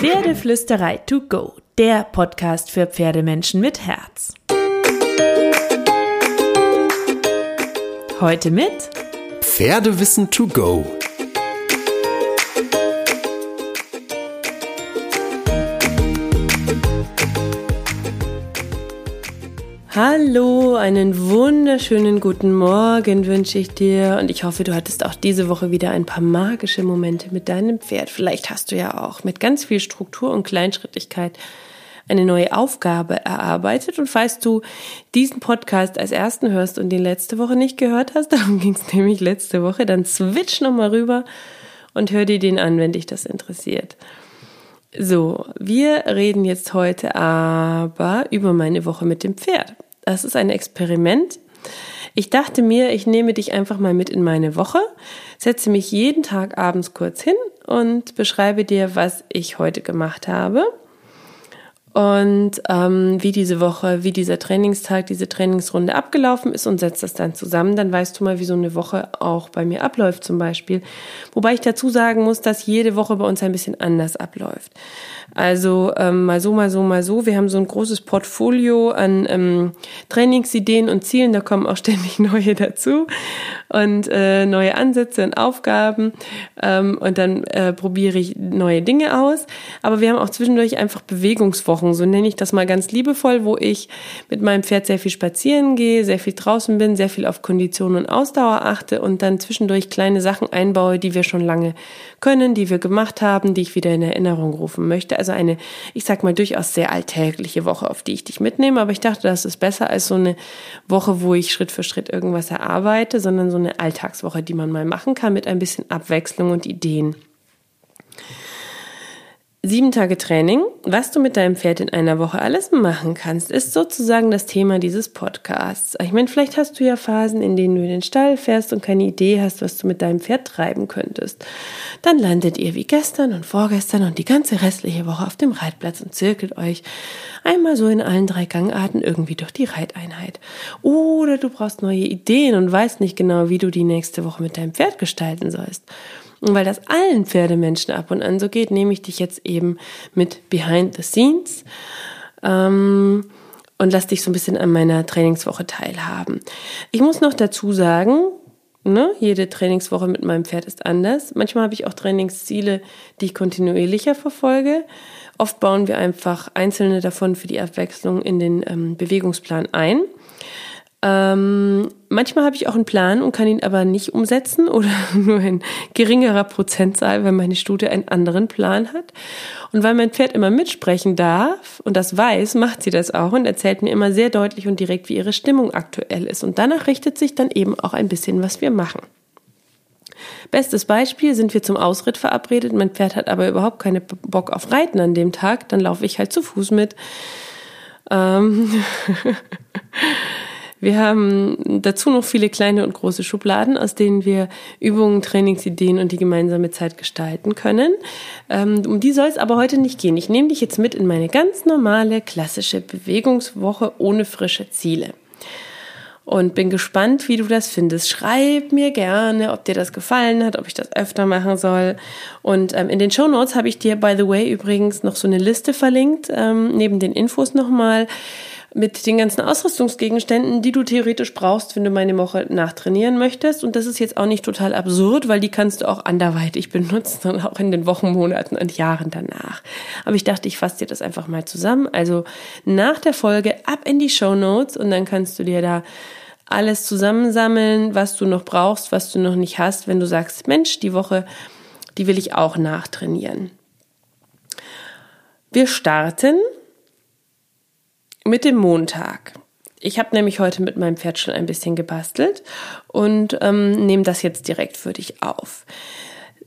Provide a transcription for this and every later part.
Pferdeflüsterei to go, der Podcast für Pferdemenschen mit Herz. Heute mit Pferdewissen to go. Hallo, einen wunderschönen guten Morgen wünsche ich dir und ich hoffe, du hattest auch diese Woche wieder ein paar magische Momente mit deinem Pferd. Vielleicht hast du ja auch mit ganz viel Struktur und Kleinschrittigkeit eine neue Aufgabe erarbeitet und falls du diesen Podcast als ersten hörst und den letzte Woche nicht gehört hast, darum ging es nämlich letzte Woche, dann switch nochmal rüber und hör dir den an, wenn dich das interessiert. So, wir reden jetzt heute aber über meine Woche mit dem Pferd. Das ist ein Experiment. Ich dachte mir, ich nehme dich einfach mal mit in meine Woche, setze mich jeden Tag abends kurz hin und beschreibe dir, was ich heute gemacht habe und ähm, wie diese Woche, wie dieser Trainingstag, diese Trainingsrunde abgelaufen ist und setzt das dann zusammen. Dann weißt du mal, wie so eine Woche auch bei mir abläuft zum Beispiel. Wobei ich dazu sagen muss, dass jede Woche bei uns ein bisschen anders abläuft. Also ähm, mal so, mal so, mal so. Wir haben so ein großes Portfolio an ähm, Trainingsideen und Zielen. Da kommen auch ständig neue dazu und äh, neue Ansätze und Aufgaben. Ähm, und dann äh, probiere ich neue Dinge aus. Aber wir haben auch zwischendurch einfach Bewegungswochen, so nenne ich das mal ganz liebevoll, wo ich mit meinem Pferd sehr viel spazieren gehe, sehr viel draußen bin, sehr viel auf Kondition und Ausdauer achte und dann zwischendurch kleine Sachen einbaue, die wir schon lange können, die wir gemacht haben, die ich wieder in Erinnerung rufen möchte. Also eine, ich sag mal, durchaus sehr alltägliche Woche, auf die ich dich mitnehme. Aber ich dachte, das ist besser als so eine Woche, wo ich Schritt für Schritt irgendwas erarbeite, sondern so eine Alltagswoche, die man mal machen kann mit ein bisschen Abwechslung und Ideen. Sieben Tage Training, was du mit deinem Pferd in einer Woche alles machen kannst, ist sozusagen das Thema dieses Podcasts. Ich meine, vielleicht hast du ja Phasen, in denen du in den Stall fährst und keine Idee hast, was du mit deinem Pferd treiben könntest. Dann landet ihr wie gestern und vorgestern und die ganze restliche Woche auf dem Reitplatz und zirkelt euch einmal so in allen drei Gangarten irgendwie durch die Reiteinheit. Oder du brauchst neue Ideen und weißt nicht genau, wie du die nächste Woche mit deinem Pferd gestalten sollst. Und weil das allen Pferdemenschen ab und an so geht, nehme ich dich jetzt eben mit Behind the Scenes ähm, und lass dich so ein bisschen an meiner Trainingswoche teilhaben. Ich muss noch dazu sagen, ne, jede Trainingswoche mit meinem Pferd ist anders. Manchmal habe ich auch Trainingsziele, die ich kontinuierlicher verfolge. Oft bauen wir einfach einzelne davon für die Abwechslung in den ähm, Bewegungsplan ein. Ähm, manchmal habe ich auch einen Plan und kann ihn aber nicht umsetzen oder nur in geringerer Prozentzahl, weil meine Stute einen anderen Plan hat. Und weil mein Pferd immer mitsprechen darf und das weiß, macht sie das auch und erzählt mir immer sehr deutlich und direkt, wie ihre Stimmung aktuell ist. Und danach richtet sich dann eben auch ein bisschen, was wir machen. Bestes Beispiel sind wir zum Ausritt verabredet. Mein Pferd hat aber überhaupt keine Bock auf Reiten an dem Tag. Dann laufe ich halt zu Fuß mit. Ähm Wir haben dazu noch viele kleine und große Schubladen, aus denen wir Übungen, Trainingsideen und die gemeinsame Zeit gestalten können. Ähm, um die soll es aber heute nicht gehen. Ich nehme dich jetzt mit in meine ganz normale, klassische Bewegungswoche ohne frische Ziele. Und bin gespannt, wie du das findest. Schreib mir gerne, ob dir das gefallen hat, ob ich das öfter machen soll. Und ähm, in den Show Notes habe ich dir, by the way, übrigens noch so eine Liste verlinkt, ähm, neben den Infos nochmal mit den ganzen Ausrüstungsgegenständen, die du theoretisch brauchst, wenn du meine Woche nachtrainieren möchtest. Und das ist jetzt auch nicht total absurd, weil die kannst du auch anderweitig benutzen und auch in den Wochen, Monaten und Jahren danach. Aber ich dachte, ich fasse dir das einfach mal zusammen. Also nach der Folge ab in die Show Notes und dann kannst du dir da alles zusammensammeln, was du noch brauchst, was du noch nicht hast, wenn du sagst, Mensch, die Woche, die will ich auch nachtrainieren. Wir starten mit dem Montag. Ich habe nämlich heute mit meinem Pferd schon ein bisschen gebastelt und ähm, nehme das jetzt direkt für dich auf.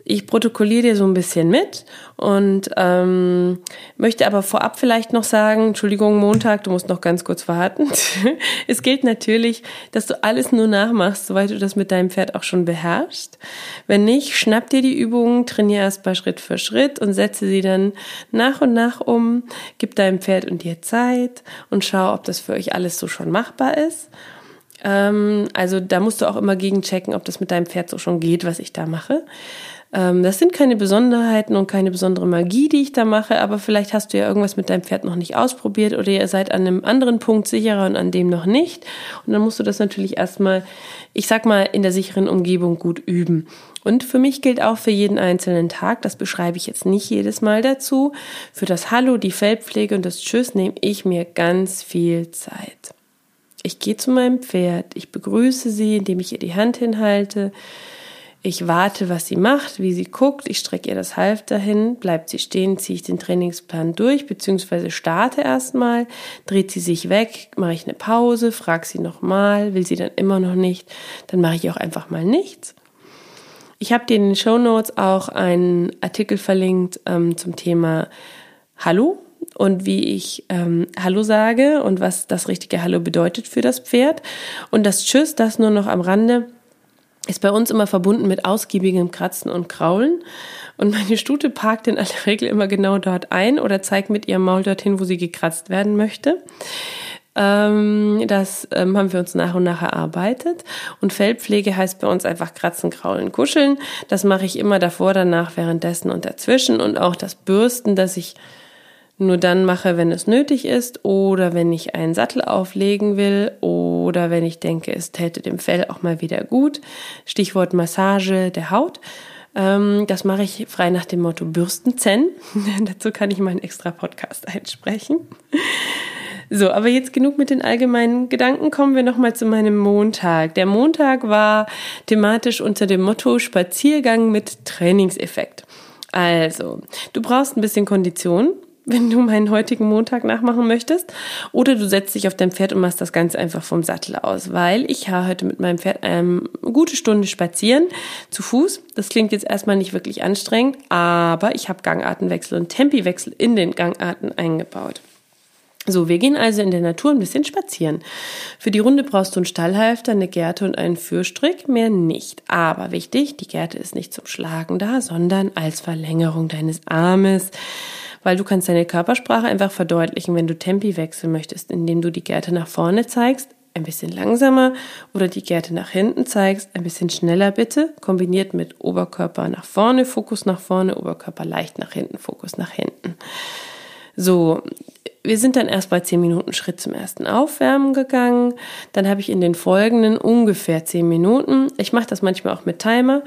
Ich protokolliere dir so ein bisschen mit und ähm, möchte aber vorab vielleicht noch sagen, Entschuldigung, Montag, du musst noch ganz kurz warten. es gilt natürlich, dass du alles nur nachmachst, soweit du das mit deinem Pferd auch schon beherrschst. Wenn nicht, schnapp dir die Übungen, trainiere erst mal Schritt für Schritt und setze sie dann nach und nach um. Gib deinem Pferd und dir Zeit und schau, ob das für euch alles so schon machbar ist ähm, also da musst du auch immer gegenchecken, ob das mit deinem Pferd so schon geht, was ich da mache. Ähm, das sind keine Besonderheiten und keine besondere Magie, die ich da mache, aber vielleicht hast du ja irgendwas mit deinem Pferd noch nicht ausprobiert oder ihr seid an einem anderen Punkt sicherer und an dem noch nicht. Und dann musst du das natürlich erstmal, ich sag mal, in der sicheren Umgebung gut üben. Und für mich gilt auch für jeden einzelnen Tag, das beschreibe ich jetzt nicht jedes Mal dazu, für das Hallo, die Fellpflege und das Tschüss nehme ich mir ganz viel Zeit. Ich gehe zu meinem Pferd, ich begrüße sie, indem ich ihr die Hand hinhalte, ich warte, was sie macht, wie sie guckt, ich strecke ihr das Halfter hin, bleibt sie stehen, ziehe ich den Trainingsplan durch, beziehungsweise starte erstmal, dreht sie sich weg, mache ich eine Pause, frage sie nochmal, will sie dann immer noch nicht, dann mache ich auch einfach mal nichts. Ich habe dir in den Show Notes auch einen Artikel verlinkt ähm, zum Thema Hallo und wie ich ähm, Hallo sage und was das richtige Hallo bedeutet für das Pferd. Und das Tschüss, das nur noch am Rande ist bei uns immer verbunden mit ausgiebigem Kratzen und Kraulen. Und meine Stute parkt in aller Regel immer genau dort ein oder zeigt mit ihrem Maul dorthin, wo sie gekratzt werden möchte. Ähm, das ähm, haben wir uns nach und nach erarbeitet. Und Fellpflege heißt bei uns einfach kratzen, kraulen, kuscheln. Das mache ich immer davor, danach, währenddessen und dazwischen. Und auch das Bürsten, das ich nur dann mache, wenn es nötig ist oder wenn ich einen Sattel auflegen will oder wenn ich denke, es täte dem Fell auch mal wieder gut. Stichwort Massage der Haut. Ähm, das mache ich frei nach dem Motto Bürstenzen. Dazu kann ich meinen extra Podcast einsprechen. So, aber jetzt genug mit den allgemeinen Gedanken. Kommen wir nochmal zu meinem Montag. Der Montag war thematisch unter dem Motto Spaziergang mit Trainingseffekt. Also, du brauchst ein bisschen Kondition wenn du meinen heutigen Montag nachmachen möchtest. Oder du setzt dich auf dein Pferd und machst das Ganze einfach vom Sattel aus, weil ich habe heute mit meinem Pferd eine gute Stunde spazieren zu Fuß. Das klingt jetzt erstmal nicht wirklich anstrengend, aber ich habe Gangartenwechsel und Tempiwechsel in den Gangarten eingebaut. So, wir gehen also in der Natur ein bisschen spazieren. Für die Runde brauchst du einen Stallhalfter, eine Gerte und einen Führstrick, mehr nicht. Aber wichtig, die Gerte ist nicht zum Schlagen da, sondern als Verlängerung deines Armes weil du kannst deine Körpersprache einfach verdeutlichen, wenn du Tempi wechseln möchtest, indem du die Gerte nach vorne zeigst, ein bisschen langsamer oder die Gerte nach hinten zeigst, ein bisschen schneller bitte, kombiniert mit Oberkörper nach vorne, Fokus nach vorne, Oberkörper leicht nach hinten, Fokus nach hinten. So, wir sind dann erst bei zehn Minuten Schritt zum ersten Aufwärmen gegangen. Dann habe ich in den folgenden ungefähr zehn Minuten, ich mache das manchmal auch mit Timer,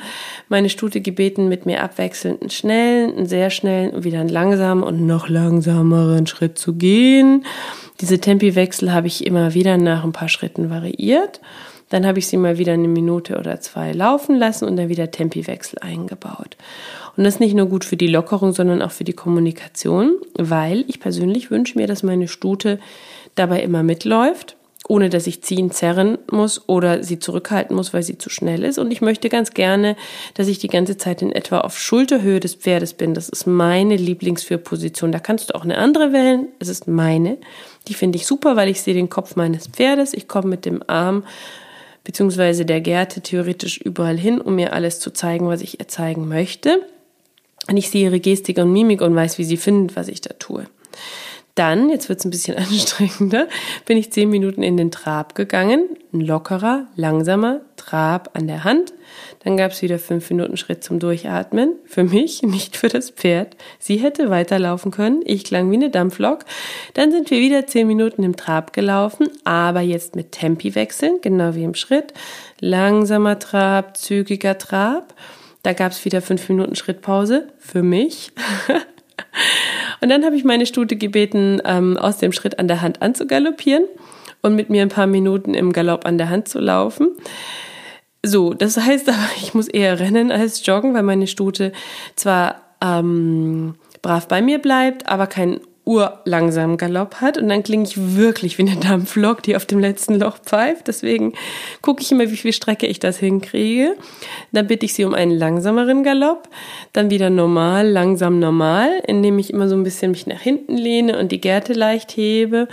meine Stute gebeten, mit mir abwechselnd einen schnellen, einen sehr schnellen und wieder einen langsamen und noch langsameren Schritt zu gehen. Diese Tempiwechsel habe ich immer wieder nach ein paar Schritten variiert. Dann habe ich sie mal wieder eine Minute oder zwei laufen lassen und dann wieder Tempiwechsel eingebaut. Und das ist nicht nur gut für die Lockerung, sondern auch für die Kommunikation, weil ich persönlich wünsche mir, dass meine Stute dabei immer mitläuft, ohne dass ich ziehen, zerren muss oder sie zurückhalten muss, weil sie zu schnell ist. Und ich möchte ganz gerne, dass ich die ganze Zeit in etwa auf Schulterhöhe des Pferdes bin. Das ist meine Lieblingsführposition. Da kannst du auch eine andere wählen. Es ist meine. Die finde ich super, weil ich sehe den Kopf meines Pferdes. Ich komme mit dem Arm beziehungsweise der Gerte theoretisch überall hin, um mir alles zu zeigen, was ich ihr zeigen möchte. Und ich sehe ihre Gestik und Mimik und weiß, wie sie findet, was ich da tue. Dann, jetzt wird es ein bisschen anstrengender, bin ich zehn Minuten in den Trab gegangen. Ein lockerer, langsamer Trab an der Hand. Dann gab es wieder fünf Minuten Schritt zum Durchatmen. Für mich, nicht für das Pferd. Sie hätte weiterlaufen können. Ich klang wie eine Dampflok. Dann sind wir wieder zehn Minuten im Trab gelaufen, aber jetzt mit Tempi wechseln, genau wie im Schritt. Langsamer Trab, zügiger Trab. Da gab es wieder fünf Minuten Schrittpause für mich. und dann habe ich meine Stute gebeten, ähm, aus dem Schritt an der Hand anzugaloppieren und mit mir ein paar Minuten im Galopp an der Hand zu laufen. So, das heißt aber, ich muss eher rennen als joggen, weil meine Stute zwar ähm, brav bei mir bleibt, aber kein urlangsamen Galopp hat und dann klinge ich wirklich wie eine Dampflok, die auf dem letzten Loch pfeift. Deswegen gucke ich immer, wie viel Strecke ich das hinkriege. Dann bitte ich sie um einen langsameren Galopp, dann wieder normal, langsam normal, indem ich immer so ein bisschen mich nach hinten lehne und die Gerte leicht hebe.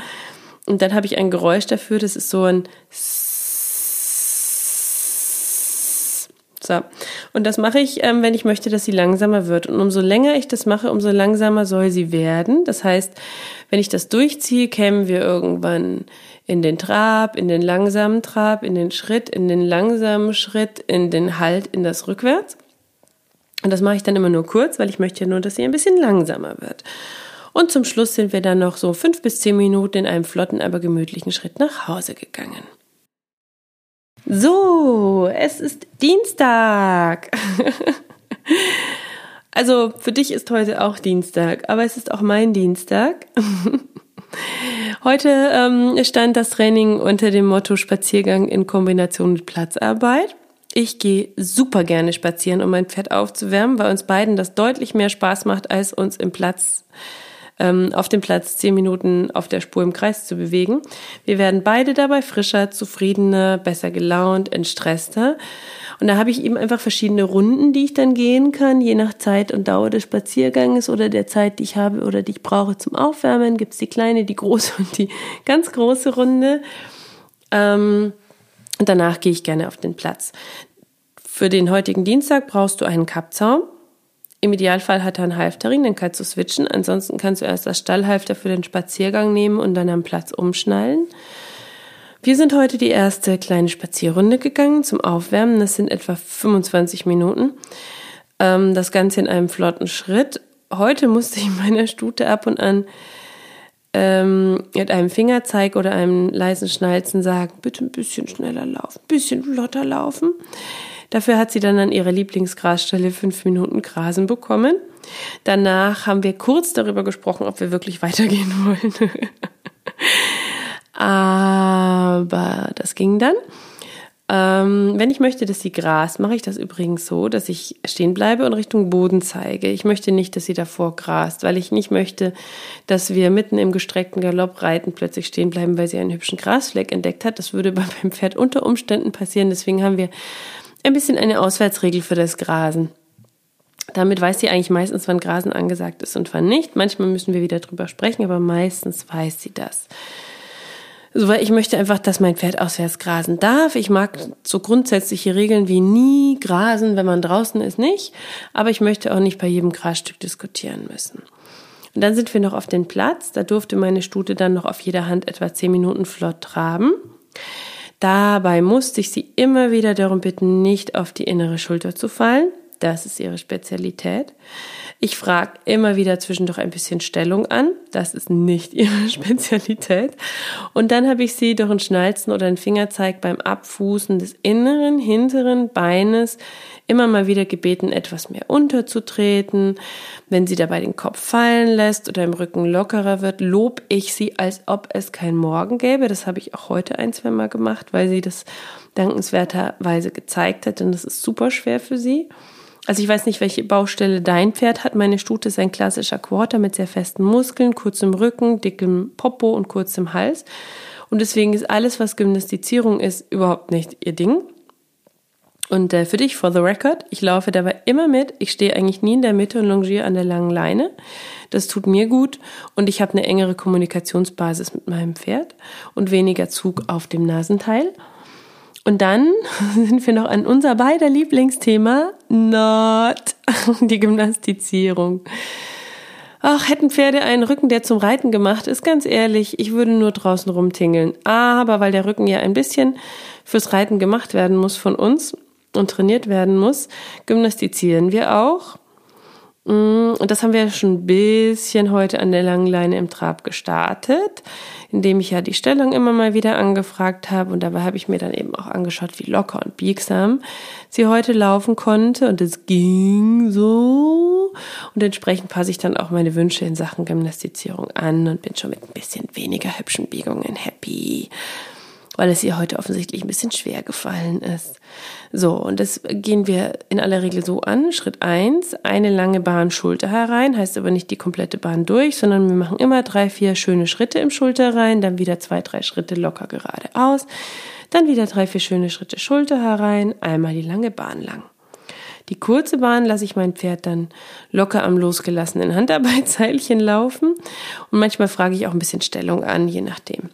Und dann habe ich ein Geräusch dafür, das ist so ein So. Und das mache ich, ähm, wenn ich möchte, dass sie langsamer wird. Und umso länger ich das mache, umso langsamer soll sie werden. Das heißt, wenn ich das durchziehe, kämen wir irgendwann in den Trab, in den langsamen Trab, in den Schritt, in den langsamen Schritt, in den Halt, in das Rückwärts. Und das mache ich dann immer nur kurz, weil ich möchte ja nur, dass sie ein bisschen langsamer wird. Und zum Schluss sind wir dann noch so fünf bis zehn Minuten in einem flotten, aber gemütlichen Schritt nach Hause gegangen. So, es ist Dienstag. also für dich ist heute auch Dienstag, aber es ist auch mein Dienstag. Heute ähm, stand das Training unter dem Motto Spaziergang in Kombination mit Platzarbeit. Ich gehe super gerne spazieren, um mein Pferd aufzuwärmen, weil uns beiden das deutlich mehr Spaß macht, als uns im Platz auf dem Platz zehn Minuten auf der Spur im Kreis zu bewegen. Wir werden beide dabei frischer, zufriedener, besser gelaunt, entstresster. Und da habe ich eben einfach verschiedene Runden, die ich dann gehen kann, je nach Zeit und Dauer des Spazierganges oder der Zeit, die ich habe oder die ich brauche zum Aufwärmen. Gibt es die kleine, die große und die ganz große Runde. Ähm, und danach gehe ich gerne auf den Platz. Für den heutigen Dienstag brauchst du einen Kappzaum. Im Idealfall hat er einen Halfterring, dann kannst du switchen. Ansonsten kannst du erst das Stallhalfter für den Spaziergang nehmen und dann am Platz umschnallen. Wir sind heute die erste kleine Spazierrunde gegangen zum Aufwärmen. Das sind etwa 25 Minuten. Ähm, das Ganze in einem flotten Schritt. Heute musste ich meiner Stute ab und an ähm, mit einem Fingerzeig oder einem leisen Schnalzen sagen, bitte ein bisschen schneller laufen, ein bisschen flotter laufen. Dafür hat sie dann an ihrer Lieblingsgrasstelle fünf Minuten Grasen bekommen. Danach haben wir kurz darüber gesprochen, ob wir wirklich weitergehen wollen. Aber das ging dann. Ähm, wenn ich möchte, dass sie grast, mache ich das übrigens so, dass ich stehen bleibe und Richtung Boden zeige. Ich möchte nicht, dass sie davor grast, weil ich nicht möchte, dass wir mitten im gestreckten Galopp reiten plötzlich stehen bleiben, weil sie einen hübschen Grasfleck entdeckt hat. Das würde beim Pferd unter Umständen passieren. Deswegen haben wir ein bisschen eine Auswärtsregel für das Grasen. Damit weiß sie eigentlich meistens, wann Grasen angesagt ist und wann nicht. Manchmal müssen wir wieder drüber sprechen, aber meistens weiß sie das. So, weil ich möchte einfach, dass mein Pferd auswärts grasen darf. Ich mag so grundsätzliche Regeln wie nie grasen, wenn man draußen ist, nicht. Aber ich möchte auch nicht bei jedem Grasstück diskutieren müssen. Und dann sind wir noch auf den Platz. Da durfte meine Stute dann noch auf jeder Hand etwa zehn Minuten flott traben. Dabei musste ich sie immer wieder darum bitten, nicht auf die innere Schulter zu fallen. Das ist ihre Spezialität. Ich frage immer wieder zwischendurch ein bisschen Stellung an. Das ist nicht ihre Spezialität. Und dann habe ich sie durch ein Schnalzen oder einen Fingerzeig beim Abfußen des inneren, hinteren Beines immer mal wieder gebeten, etwas mehr unterzutreten. Wenn sie dabei den Kopf fallen lässt oder im Rücken lockerer wird, lob ich sie, als ob es kein Morgen gäbe. Das habe ich auch heute ein, zwei Mal gemacht, weil sie das dankenswerterweise gezeigt hat. Und das ist super schwer für sie. Also ich weiß nicht, welche Baustelle dein Pferd hat. Meine Stute ist ein klassischer Quarter mit sehr festen Muskeln, kurzem Rücken, dickem Popo und kurzem Hals. Und deswegen ist alles, was Gymnastizierung ist, überhaupt nicht ihr Ding. Und äh, für dich, for the record, ich laufe dabei immer mit. Ich stehe eigentlich nie in der Mitte und longiere an der langen Leine. Das tut mir gut und ich habe eine engere Kommunikationsbasis mit meinem Pferd und weniger Zug auf dem Nasenteil. Und dann sind wir noch an unser beider Lieblingsthema, not die Gymnastizierung. Ach, hätten Pferde einen Rücken, der zum Reiten gemacht ist, ganz ehrlich, ich würde nur draußen rumtingeln. Aber weil der Rücken ja ein bisschen fürs Reiten gemacht werden muss von uns und trainiert werden muss, gymnastizieren wir auch. Mm, und das haben wir schon ein bisschen heute an der langen Leine im Trab gestartet, indem ich ja die Stellung immer mal wieder angefragt habe. Und dabei habe ich mir dann eben auch angeschaut, wie locker und biegsam sie heute laufen konnte. Und es ging so. Und entsprechend passe ich dann auch meine Wünsche in Sachen Gymnastizierung an und bin schon mit ein bisschen weniger hübschen Biegungen happy weil es ihr heute offensichtlich ein bisschen schwer gefallen ist. So, und das gehen wir in aller Regel so an. Schritt eins: eine lange Bahn Schulter herein, heißt aber nicht die komplette Bahn durch, sondern wir machen immer drei, vier schöne Schritte im Schulter rein, dann wieder zwei, drei Schritte locker geradeaus, dann wieder drei, vier schöne Schritte Schulter herein, einmal die lange Bahn lang. Die kurze Bahn lasse ich mein Pferd dann locker am losgelassenen Handarbeitsseilchen laufen und manchmal frage ich auch ein bisschen Stellung an, je nachdem.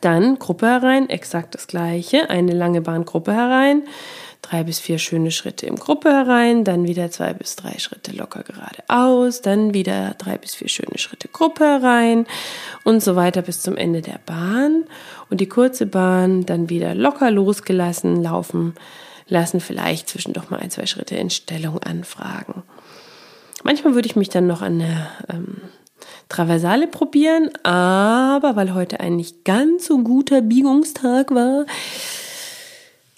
Dann Gruppe herein, exakt das gleiche, eine lange Bahngruppe herein, drei bis vier schöne Schritte im Gruppe herein, dann wieder zwei bis drei Schritte locker geradeaus, dann wieder drei bis vier schöne Schritte Gruppe herein und so weiter bis zum Ende der Bahn und die kurze Bahn dann wieder locker losgelassen laufen lassen vielleicht zwischendurch mal ein, zwei Schritte in Stellung anfragen. Manchmal würde ich mich dann noch an der ähm, Traversale probieren, aber weil heute ein nicht ganz so guter Biegungstag war,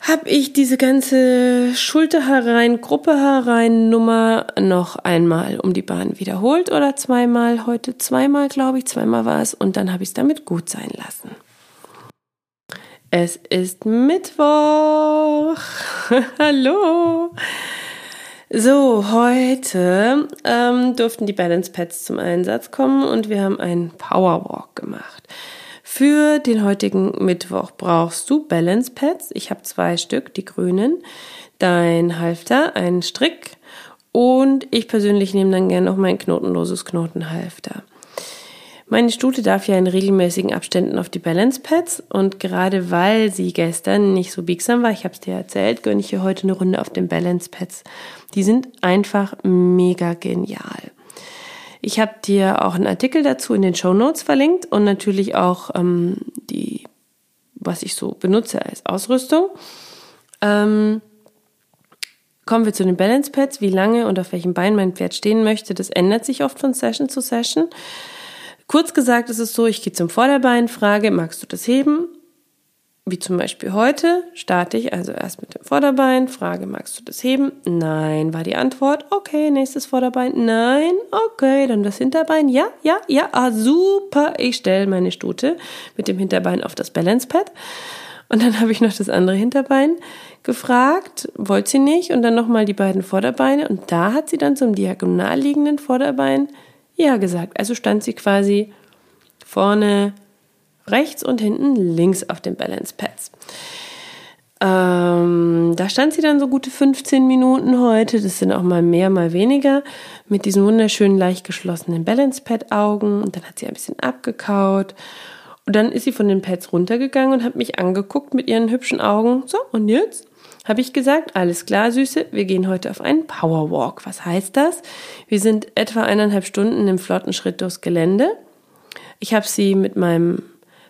habe ich diese ganze Schulter herein, Gruppe herein Nummer noch einmal um die Bahn wiederholt oder zweimal, heute zweimal glaube ich, zweimal war es und dann habe ich es damit gut sein lassen. Es ist Mittwoch. Hallo. So, heute ähm, durften die Balance Pads zum Einsatz kommen und wir haben einen Powerwalk gemacht. Für den heutigen Mittwoch brauchst du Balance Pads. Ich habe zwei Stück, die grünen, dein Halfter, einen Strick und ich persönlich nehme dann gerne noch mein knotenloses Knotenhalfter. Meine Stute darf ja in regelmäßigen Abständen auf die Balance Pads und gerade weil sie gestern nicht so biegsam war, ich habe es dir erzählt, gönne ich ihr heute eine Runde auf den Balance Pads. Die sind einfach mega genial. Ich habe dir auch einen Artikel dazu in den Show Notes verlinkt und natürlich auch ähm, die, was ich so benutze als Ausrüstung. Ähm, kommen wir zu den Balance Pads. Wie lange und auf welchem Bein mein Pferd stehen möchte, das ändert sich oft von Session zu Session. Kurz gesagt ist es so, ich gehe zum Vorderbein, frage, magst du das heben? Wie zum Beispiel heute starte ich also erst mit dem Vorderbein, frage, magst du das heben? Nein, war die Antwort. Okay, nächstes Vorderbein. Nein, okay, dann das Hinterbein. Ja, ja, ja, ah, super. Ich stelle meine Stute mit dem Hinterbein auf das Balance Pad. Und dann habe ich noch das andere Hinterbein gefragt, wollte sie nicht. Und dann nochmal die beiden Vorderbeine. Und da hat sie dann zum diagonal liegenden Vorderbein Ja gesagt. Also stand sie quasi vorne rechts und hinten links auf den Balance Pads. Ähm, da stand sie dann so gute 15 Minuten heute. Das sind auch mal mehr, mal weniger. Mit diesen wunderschönen, leicht geschlossenen Balance Pad Augen. Und dann hat sie ein bisschen abgekaut. Und dann ist sie von den Pads runtergegangen und hat mich angeguckt mit ihren hübschen Augen. So, und jetzt? Habe ich gesagt, alles klar, Süße, wir gehen heute auf einen Powerwalk. Was heißt das? Wir sind etwa eineinhalb Stunden im flotten Schritt durchs Gelände. Ich habe sie mit meinem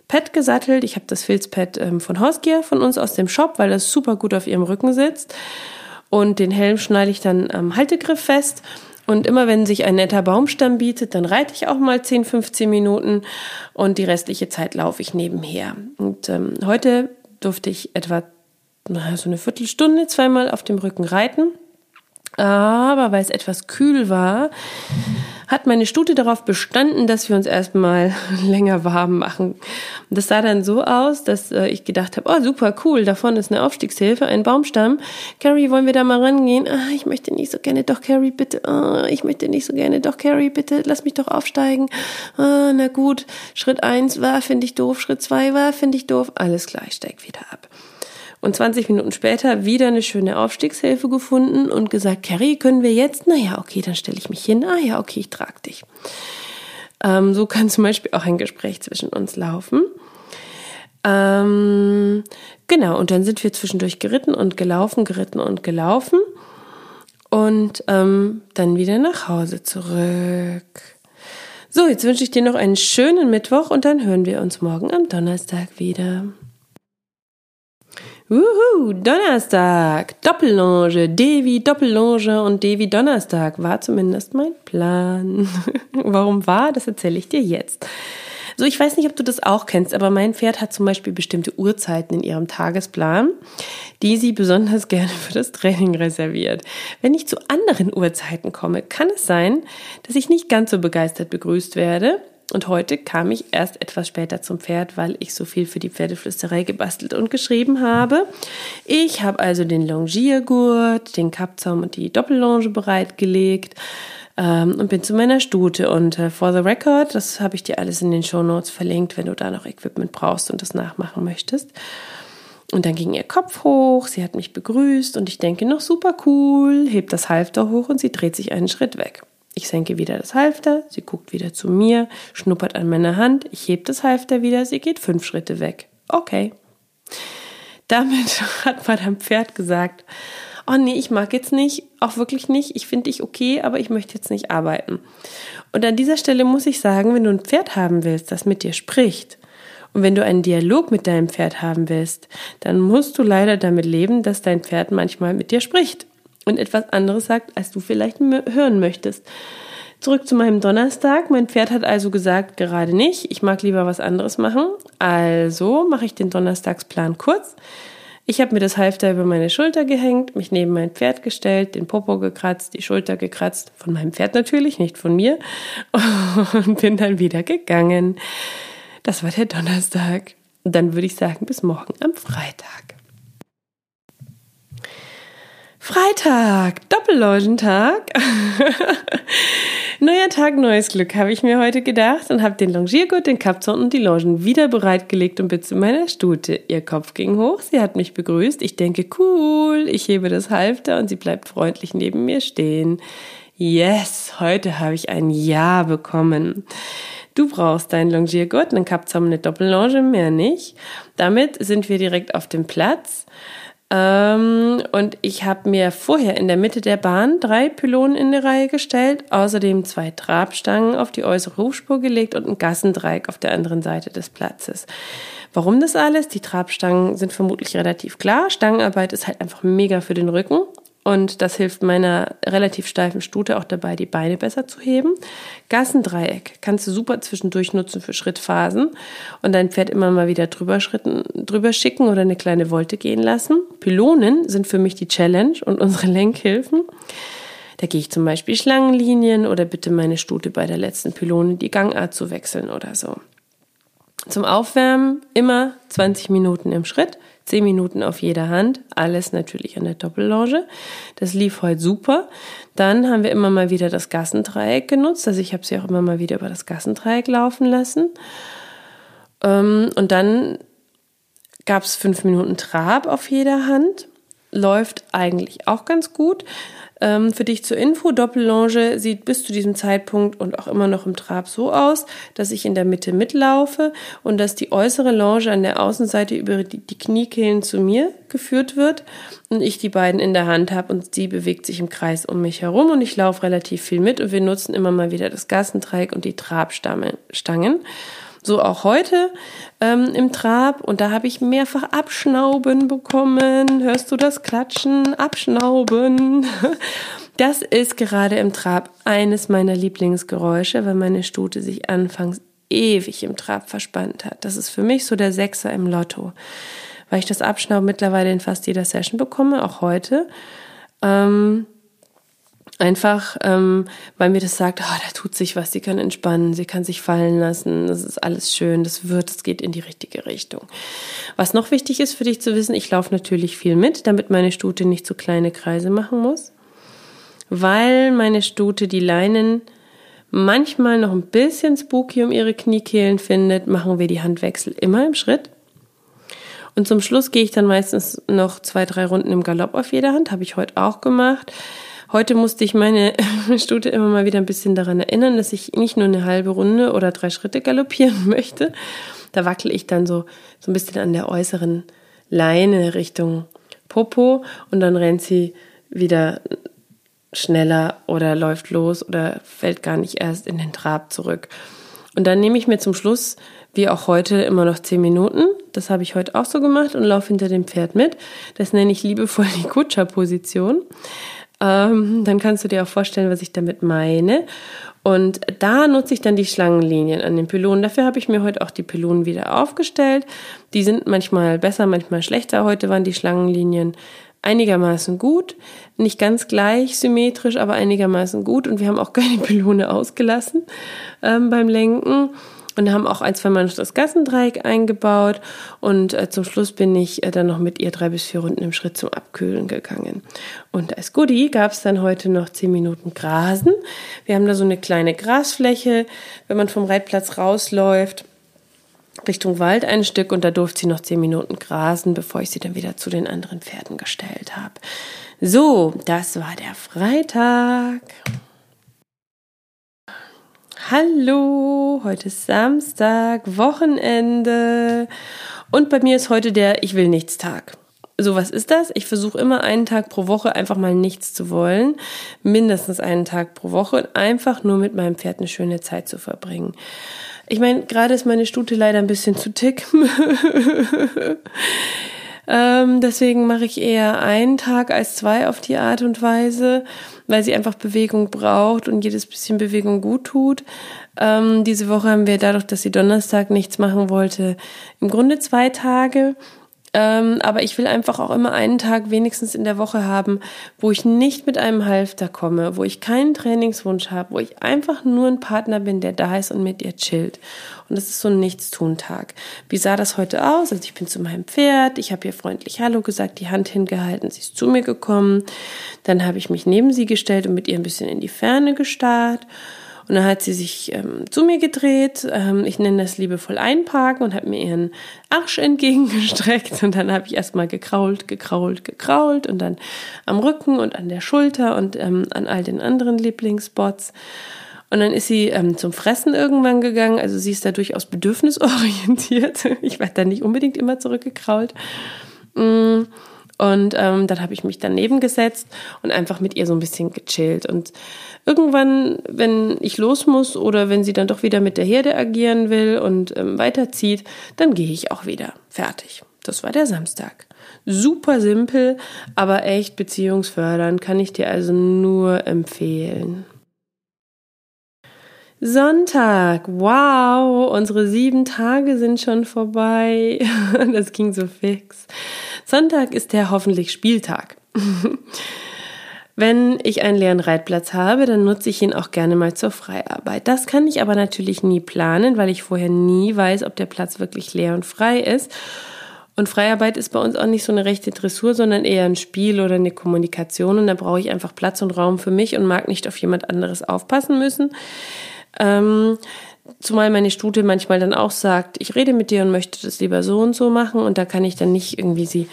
Pad gesattelt. Ich habe das Filzpad ähm, von Hausgear von uns aus dem Shop, weil das super gut auf ihrem Rücken sitzt. Und den Helm schneide ich dann am Haltegriff fest. Und immer wenn sich ein netter Baumstamm bietet, dann reite ich auch mal 10, 15 Minuten und die restliche Zeit laufe ich nebenher. Und ähm, heute durfte ich etwa so eine Viertelstunde zweimal auf dem Rücken reiten. Aber weil es etwas kühl war, hat meine Stute darauf bestanden, dass wir uns erstmal länger warm machen. Und das sah dann so aus, dass äh, ich gedacht habe, oh super, cool, da vorne ist eine Aufstiegshilfe, ein Baumstamm. Carrie, wollen wir da mal rangehen? Ah, ich möchte nicht so gerne, doch Carrie, bitte. Ah, ich möchte nicht so gerne, doch Carrie, bitte, lass mich doch aufsteigen. Ah, na gut, Schritt eins war, finde ich doof, Schritt zwei war, finde ich doof. Alles klar, ich steig wieder ab. Und 20 Minuten später wieder eine schöne Aufstiegshilfe gefunden und gesagt, Carrie, können wir jetzt? Naja, okay, dann stelle ich mich hin. Ah ja, okay, ich trage dich. Ähm, so kann zum Beispiel auch ein Gespräch zwischen uns laufen. Ähm, genau, und dann sind wir zwischendurch geritten und gelaufen, geritten und gelaufen. Und ähm, dann wieder nach Hause zurück. So, jetzt wünsche ich dir noch einen schönen Mittwoch und dann hören wir uns morgen am Donnerstag wieder. Uhu, Donnerstag, Doppellonge, Devi Doppellonge und Devi Donnerstag war zumindest mein Plan. Warum war, das erzähle ich dir jetzt. So, ich weiß nicht, ob du das auch kennst, aber mein Pferd hat zum Beispiel bestimmte Uhrzeiten in ihrem Tagesplan, die sie besonders gerne für das Training reserviert. Wenn ich zu anderen Uhrzeiten komme, kann es sein, dass ich nicht ganz so begeistert begrüßt werde und heute kam ich erst etwas später zum Pferd, weil ich so viel für die Pferdeflüsterei gebastelt und geschrieben habe. Ich habe also den Longiergurt, den Kappzaum und die Doppellonge bereitgelegt ähm, und bin zu meiner Stute. Und äh, for the record, das habe ich dir alles in den Show Notes verlinkt, wenn du da noch Equipment brauchst und das nachmachen möchtest. Und dann ging ihr Kopf hoch, sie hat mich begrüßt und ich denke noch super cool, hebt das Halfter hoch und sie dreht sich einen Schritt weg. Ich senke wieder das Halfter, sie guckt wieder zu mir, schnuppert an meiner Hand, ich heb das Halfter wieder, sie geht fünf Schritte weg. Okay. Damit hat Madame Pferd gesagt, oh nee, ich mag jetzt nicht, auch wirklich nicht, ich finde dich okay, aber ich möchte jetzt nicht arbeiten. Und an dieser Stelle muss ich sagen, wenn du ein Pferd haben willst, das mit dir spricht Und wenn du einen Dialog mit deinem Pferd haben willst, dann musst du leider damit leben, dass dein Pferd manchmal mit dir spricht und etwas anderes sagt, als du vielleicht hören möchtest. Zurück zu meinem Donnerstag. Mein Pferd hat also gesagt, gerade nicht. Ich mag lieber was anderes machen. Also mache ich den Donnerstagsplan kurz. Ich habe mir das Halfter über meine Schulter gehängt, mich neben mein Pferd gestellt, den Popo gekratzt, die Schulter gekratzt, von meinem Pferd natürlich, nicht von mir, und bin dann wieder gegangen. Das war der Donnerstag. Dann würde ich sagen, bis morgen am Freitag. Freitag, Doppellongentag. Neuer Tag, neues Glück, habe ich mir heute gedacht und habe den Longiergurt, den Kapzorn und die Longen wieder bereitgelegt und bin zu meiner Stute. Ihr Kopf ging hoch, sie hat mich begrüßt. Ich denke, cool, ich hebe das Halfter und sie bleibt freundlich neben mir stehen. Yes, heute habe ich ein Ja bekommen. Du brauchst deinen Longiergurt, einen Kapzaum, eine Doppellonge, mehr nicht. Damit sind wir direkt auf dem Platz. Ähm, und ich habe mir vorher in der Mitte der Bahn drei Pylonen in eine Reihe gestellt, außerdem zwei Trabstangen auf die äußere Hufspur gelegt und ein Gassendreieck auf der anderen Seite des Platzes. Warum das alles? Die Trabstangen sind vermutlich relativ klar. Stangenarbeit ist halt einfach mega für den Rücken und das hilft meiner relativ steifen Stute auch dabei, die Beine besser zu heben. Gassendreieck kannst du super zwischendurch nutzen für Schrittphasen und dein Pferd immer mal wieder drüber, schritten, drüber schicken oder eine kleine Wolte gehen lassen. Pylonen sind für mich die Challenge und unsere Lenkhilfen. Da gehe ich zum Beispiel Schlangenlinien oder bitte meine Stute bei der letzten Pylone die Gangart zu wechseln oder so. Zum Aufwärmen immer 20 Minuten im Schritt. 10 Minuten auf jeder Hand, alles natürlich an der Doppellonge. Das lief heute super. Dann haben wir immer mal wieder das Gassendreieck genutzt, also ich habe sie auch immer mal wieder über das Gassendreieck laufen lassen. Ähm, und dann gab es fünf Minuten Trab auf jeder Hand. Läuft eigentlich auch ganz gut. Ähm, für dich zur Info, Doppellonge sieht bis zu diesem Zeitpunkt und auch immer noch im Trab so aus, dass ich in der Mitte mitlaufe und dass die äußere Longe an der Außenseite über die, die Kniekehlen zu mir geführt wird und ich die beiden in der Hand habe und sie bewegt sich im Kreis um mich herum und ich laufe relativ viel mit und wir nutzen immer mal wieder das Gassentreieck und die Trabstangen. So auch heute ähm, im Trab und da habe ich mehrfach Abschnauben bekommen. Hörst du das Klatschen? Abschnauben. Das ist gerade im Trab eines meiner Lieblingsgeräusche, weil meine Stute sich anfangs ewig im Trab verspannt hat. Das ist für mich so der Sechser im Lotto, weil ich das Abschnauben mittlerweile in fast jeder Session bekomme, auch heute. Ähm, Einfach, ähm, weil mir das sagt, oh, da tut sich was, sie kann entspannen, sie kann sich fallen lassen, das ist alles schön, das wird, es geht in die richtige Richtung. Was noch wichtig ist für dich zu wissen, ich laufe natürlich viel mit, damit meine Stute nicht so kleine Kreise machen muss, weil meine Stute die Leinen manchmal noch ein bisschen spooky um ihre Kniekehlen findet, machen wir die Handwechsel immer im Schritt. Und zum Schluss gehe ich dann meistens noch zwei, drei Runden im Galopp auf jeder Hand, habe ich heute auch gemacht Heute musste ich meine Stute immer mal wieder ein bisschen daran erinnern, dass ich nicht nur eine halbe Runde oder drei Schritte galoppieren möchte. Da wackel ich dann so, so ein bisschen an der äußeren Leine Richtung Popo und dann rennt sie wieder schneller oder läuft los oder fällt gar nicht erst in den Trab zurück. Und dann nehme ich mir zum Schluss, wie auch heute, immer noch zehn Minuten. Das habe ich heute auch so gemacht und laufe hinter dem Pferd mit. Das nenne ich liebevoll die Kutscherposition ähm, dann kannst du dir auch vorstellen, was ich damit meine. Und da nutze ich dann die Schlangenlinien an den Pylonen. Dafür habe ich mir heute auch die Pylonen wieder aufgestellt. Die sind manchmal besser, manchmal schlechter. Heute waren die Schlangenlinien einigermaßen gut, nicht ganz gleich symmetrisch, aber einigermaßen gut. Und wir haben auch keine Pylone ausgelassen ähm, beim Lenken und haben auch ein, zwei Mal noch das Gassendreieck eingebaut und äh, zum Schluss bin ich äh, dann noch mit ihr drei bis vier Runden im Schritt zum Abkühlen gegangen. Und als Goodie gab es dann heute noch zehn Minuten Grasen. Wir haben da so eine kleine Grasfläche, wenn man vom Reitplatz rausläuft. Richtung Wald ein Stück und da durfte sie noch zehn Minuten grasen, bevor ich sie dann wieder zu den anderen Pferden gestellt habe. So, das war der Freitag. Hallo, heute ist Samstag, Wochenende und bei mir ist heute der Ich will nichts Tag. So, was ist das? Ich versuche immer einen Tag pro Woche einfach mal nichts zu wollen, mindestens einen Tag pro Woche und einfach nur mit meinem Pferd eine schöne Zeit zu verbringen. Ich meine, gerade ist meine Stute leider ein bisschen zu tick. ähm, deswegen mache ich eher einen Tag als zwei auf die Art und Weise, weil sie einfach Bewegung braucht und jedes bisschen Bewegung gut tut. Ähm, diese Woche haben wir dadurch, dass sie Donnerstag nichts machen wollte, im Grunde zwei Tage. Ähm, aber ich will einfach auch immer einen Tag wenigstens in der Woche haben, wo ich nicht mit einem Halfter komme, wo ich keinen Trainingswunsch habe, wo ich einfach nur ein Partner bin, der da ist und mit ihr chillt. Und das ist so ein Nichtstun-Tag. Wie sah das heute aus? Also ich bin zu meinem Pferd, ich habe ihr freundlich Hallo gesagt, die Hand hingehalten, sie ist zu mir gekommen. Dann habe ich mich neben sie gestellt und mit ihr ein bisschen in die Ferne gestarrt. Und dann hat sie sich ähm, zu mir gedreht. Ähm, ich nenne das liebevoll einparken und hat mir ihren Arsch entgegengestreckt. Und dann habe ich erstmal gekrault, gekrault, gekrault und dann am Rücken und an der Schulter und ähm, an all den anderen Lieblingsspots. Und dann ist sie ähm, zum Fressen irgendwann gegangen. Also sie ist da durchaus bedürfnisorientiert. Ich werde da nicht unbedingt immer zurückgekrault. Mm. Und ähm, dann habe ich mich daneben gesetzt und einfach mit ihr so ein bisschen gechillt. Und irgendwann, wenn ich los muss oder wenn sie dann doch wieder mit der Herde agieren will und ähm, weiterzieht, dann gehe ich auch wieder. Fertig. Das war der Samstag. Super simpel, aber echt beziehungsfördernd, kann ich dir also nur empfehlen. Sonntag, wow, unsere sieben Tage sind schon vorbei. Das ging so fix. Sonntag ist der hoffentlich Spieltag. Wenn ich einen leeren Reitplatz habe, dann nutze ich ihn auch gerne mal zur Freiarbeit. Das kann ich aber natürlich nie planen, weil ich vorher nie weiß, ob der Platz wirklich leer und frei ist. Und Freiarbeit ist bei uns auch nicht so eine rechte Dressur, sondern eher ein Spiel oder eine Kommunikation. Und da brauche ich einfach Platz und Raum für mich und mag nicht auf jemand anderes aufpassen müssen. Ähm, zumal meine Stute manchmal dann auch sagt, ich rede mit dir und möchte das lieber so und so machen. Und da kann ich dann nicht irgendwie sie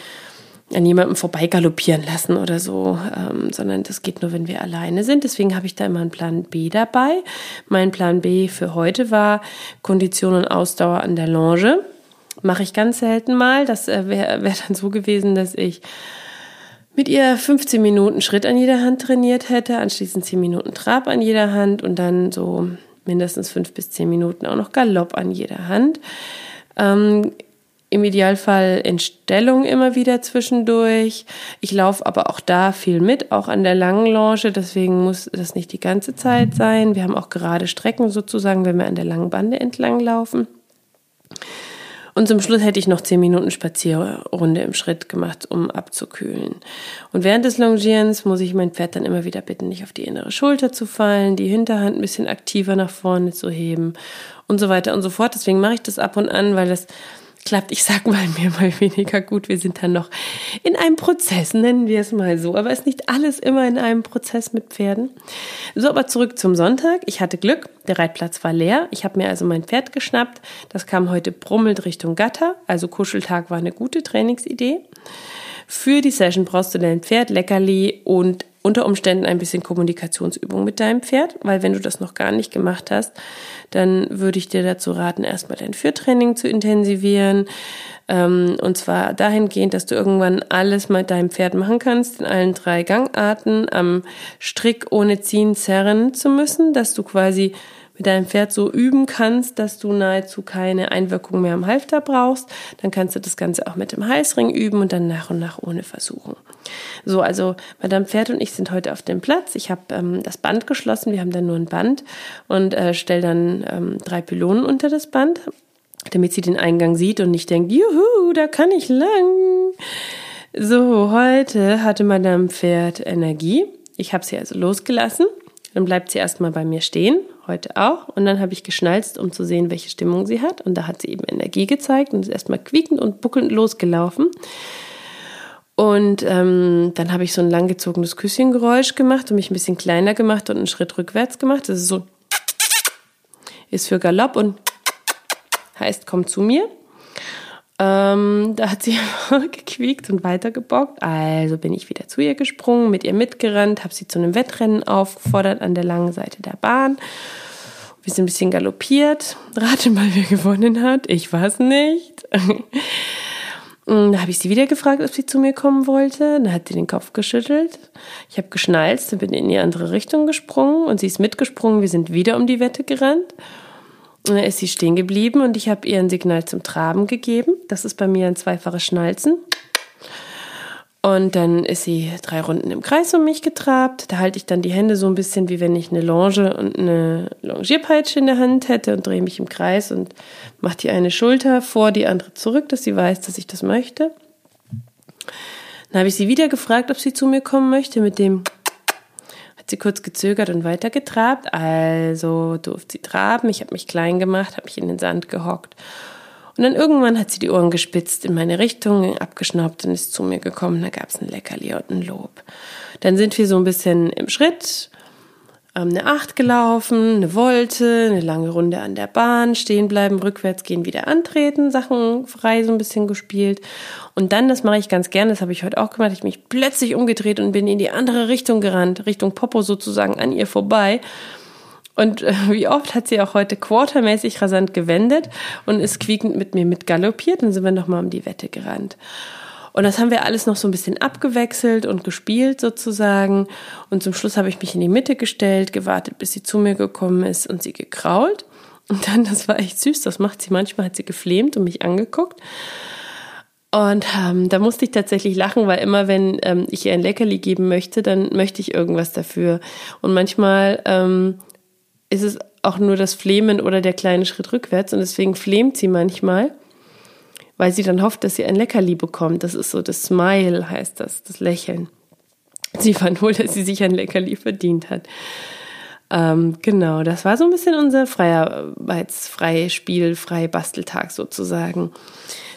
an jemandem vorbei galoppieren lassen oder so, ähm, sondern das geht nur, wenn wir alleine sind. Deswegen habe ich da immer einen Plan B dabei. Mein Plan B für heute war Kondition und Ausdauer an der Longe. Mache ich ganz selten mal. Das äh, wäre wär dann so gewesen, dass ich mit ihr 15 Minuten Schritt an jeder Hand trainiert hätte, anschließend 10 Minuten Trab an jeder Hand und dann so mindestens 5 bis 10 Minuten auch noch Galopp an jeder Hand. Ähm, im Idealfall in Stellung immer wieder zwischendurch. Ich laufe aber auch da viel mit, auch an der langen Longe, deswegen muss das nicht die ganze Zeit sein. Wir haben auch gerade Strecken sozusagen, wenn wir an der langen Bande entlang laufen. Und zum Schluss hätte ich noch zehn Minuten Spazierrunde im Schritt gemacht, um abzukühlen. Und während des Longierens muss ich mein Pferd dann immer wieder bitten, nicht auf die innere Schulter zu fallen, die Hinterhand ein bisschen aktiver nach vorne zu heben und so weiter und so fort. Deswegen mache ich das ab und an, weil das klappt, ich sag mal mir mal weniger gut. Wir sind dann noch in einem Prozess, nennen wir es mal so. Aber es ist nicht alles immer in einem Prozess mit Pferden. So, aber zurück zum Sonntag. Ich hatte Glück, der Reitplatz war leer. Ich habe mir also mein Pferd geschnappt. Das kam heute brummelt Richtung Gatter. Also Kuscheltag war eine gute Trainingsidee. Für die Session brauchst du dein Pferd, Leckerli und unter Umständen ein bisschen Kommunikationsübung mit deinem Pferd, weil wenn du das noch gar nicht gemacht hast, dann würde ich dir dazu raten, erstmal dein Führtraining zu intensivieren. Ähm, und zwar dahingehend, dass du irgendwann alles mit deinem Pferd machen kannst, in allen drei Gangarten, am Strick ohne Ziehen, Zerren zu müssen, dass du quasi mit deinem Pferd so üben kannst, dass du nahezu keine Einwirkung mehr am Halfter brauchst, dann kannst du das Ganze auch mit dem Halsring üben und dann nach und nach ohne versuchen. So, also Madame Pferd und ich sind heute auf dem Platz. Ich habe ähm, das Band geschlossen, wir haben dann nur ein Band und äh, stelle dann ähm, drei Pylonen unter das Band, damit sie den Eingang sieht und nicht denkt, juhu, da kann ich lang. So, heute hatte Madame Pferd Energie. Ich habe sie also losgelassen. Dann bleibt sie erstmal bei mir stehen heute auch. Und dann habe ich geschnalzt, um zu sehen, welche Stimmung sie hat. Und da hat sie eben Energie gezeigt und ist erstmal quiekend und buckelnd losgelaufen. Und ähm, dann habe ich so ein langgezogenes Küsschengeräusch gemacht und mich ein bisschen kleiner gemacht und einen Schritt rückwärts gemacht. Das ist so, ist für Galopp und heißt, komm zu mir. Ähm, da hat sie gequiekt und weitergebockt. Also bin ich wieder zu ihr gesprungen, mit ihr mitgerannt, habe sie zu einem Wettrennen aufgefordert an der langen Seite der Bahn. Wir sind ein bisschen galoppiert. Rate mal, wer gewonnen hat. Ich weiß nicht. Da habe ich sie wieder gefragt, ob sie zu mir kommen wollte. Dann hat sie den Kopf geschüttelt. Ich habe geschnalzt und bin in die andere Richtung gesprungen und sie ist mitgesprungen. Wir sind wieder um die Wette gerannt. Dann ist sie stehen geblieben und ich habe ihr ein Signal zum Traben gegeben. Das ist bei mir ein zweifaches Schnalzen. Und dann ist sie drei Runden im Kreis um mich getrabt. Da halte ich dann die Hände so ein bisschen, wie wenn ich eine Longe und eine Longierpeitsche in der Hand hätte und drehe mich im Kreis und mache die eine Schulter vor, die andere zurück, dass sie weiß, dass ich das möchte. Dann habe ich sie wieder gefragt, ob sie zu mir kommen möchte mit dem sie kurz gezögert und weiter getrabt. Also durfte sie traben. Ich habe mich klein gemacht, habe mich in den Sand gehockt. Und dann irgendwann hat sie die Ohren gespitzt in meine Richtung, abgeschnaubt und ist zu mir gekommen. Da gab es ein Leckerli und ein Lob. Dann sind wir so ein bisschen im Schritt ähm, eine Acht gelaufen, eine Wolte, eine lange Runde an der Bahn, stehen bleiben, rückwärts gehen, wieder antreten, Sachen frei so ein bisschen gespielt. Und dann, das mache ich ganz gerne, das habe ich heute auch gemacht, ich mich plötzlich umgedreht und bin in die andere Richtung gerannt, Richtung Popo sozusagen an ihr vorbei. Und äh, wie oft hat sie auch heute quartermäßig rasant gewendet und ist quiekend mit mir mitgaloppiert. Dann sind wir nochmal um die Wette gerannt. Und das haben wir alles noch so ein bisschen abgewechselt und gespielt sozusagen. Und zum Schluss habe ich mich in die Mitte gestellt, gewartet, bis sie zu mir gekommen ist und sie gekrault. Und dann, das war echt süß, das macht sie manchmal, hat sie geflemt und mich angeguckt. Und ähm, da musste ich tatsächlich lachen, weil immer, wenn ähm, ich ihr ein Leckerli geben möchte, dann möchte ich irgendwas dafür. Und manchmal ähm, ist es auch nur das Flemen oder der kleine Schritt rückwärts und deswegen flemt sie manchmal weil sie dann hofft, dass sie ein Leckerli bekommt. Das ist so das Smile, heißt das, das Lächeln. Sie fand wohl, dass sie sich ein Leckerli verdient hat. Ähm, genau, das war so ein bisschen unser Freiarbeitsfrei Spiel, frei Basteltag sozusagen.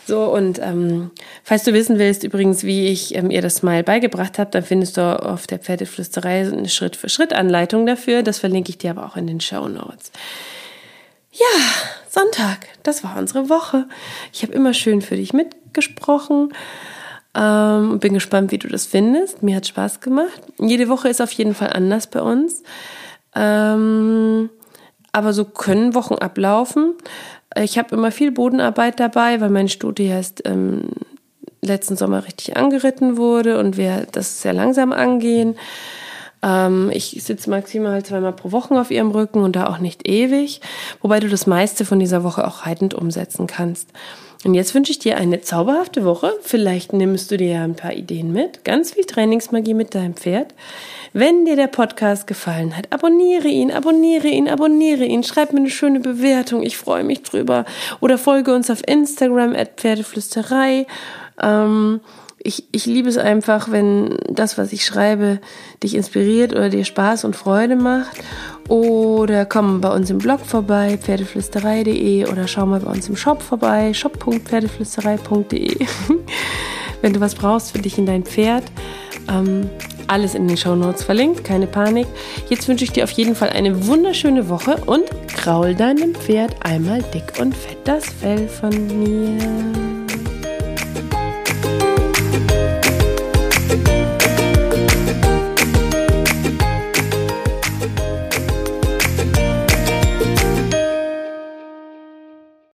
So, und ähm, falls du wissen willst übrigens, wie ich ähm, ihr das Smile beigebracht habe, dann findest du auf der Pferdeflüsterei eine Schritt-für-Schritt-Anleitung dafür. Das verlinke ich dir aber auch in den Show Notes. Ja, Sonntag, das war unsere Woche. Ich habe immer schön für dich mitgesprochen ähm, und bin gespannt, wie du das findest. Mir hat Spaß gemacht. Jede Woche ist auf jeden Fall anders bei uns. Ähm, aber so können Wochen ablaufen. Ich habe immer viel Bodenarbeit dabei, weil mein Studie erst ähm, letzten Sommer richtig angeritten wurde und wir das sehr langsam angehen. Ähm, ich sitze maximal zweimal pro Woche auf ihrem Rücken und da auch nicht ewig, wobei du das meiste von dieser Woche auch reitend umsetzen kannst. Und jetzt wünsche ich dir eine zauberhafte Woche. Vielleicht nimmst du dir ja ein paar Ideen mit. Ganz viel Trainingsmagie mit deinem Pferd. Wenn dir der Podcast gefallen hat, abonniere ihn, abonniere ihn, abonniere ihn. Schreib mir eine schöne Bewertung. Ich freue mich drüber. Oder folge uns auf Instagram at Pferdeflüsterei. Ähm, ich, ich liebe es einfach, wenn das, was ich schreibe, dich inspiriert oder dir Spaß und Freude macht. Oder komm bei uns im Blog vorbei, pferdeflüsterei.de oder schau mal bei uns im Shop vorbei, shop.pferdeflüsterei.de. wenn du was brauchst für dich in dein Pferd. Ähm, alles in den Show Notes verlinkt, keine Panik. Jetzt wünsche ich dir auf jeden Fall eine wunderschöne Woche und kraul deinem Pferd einmal dick und fett das Fell von mir.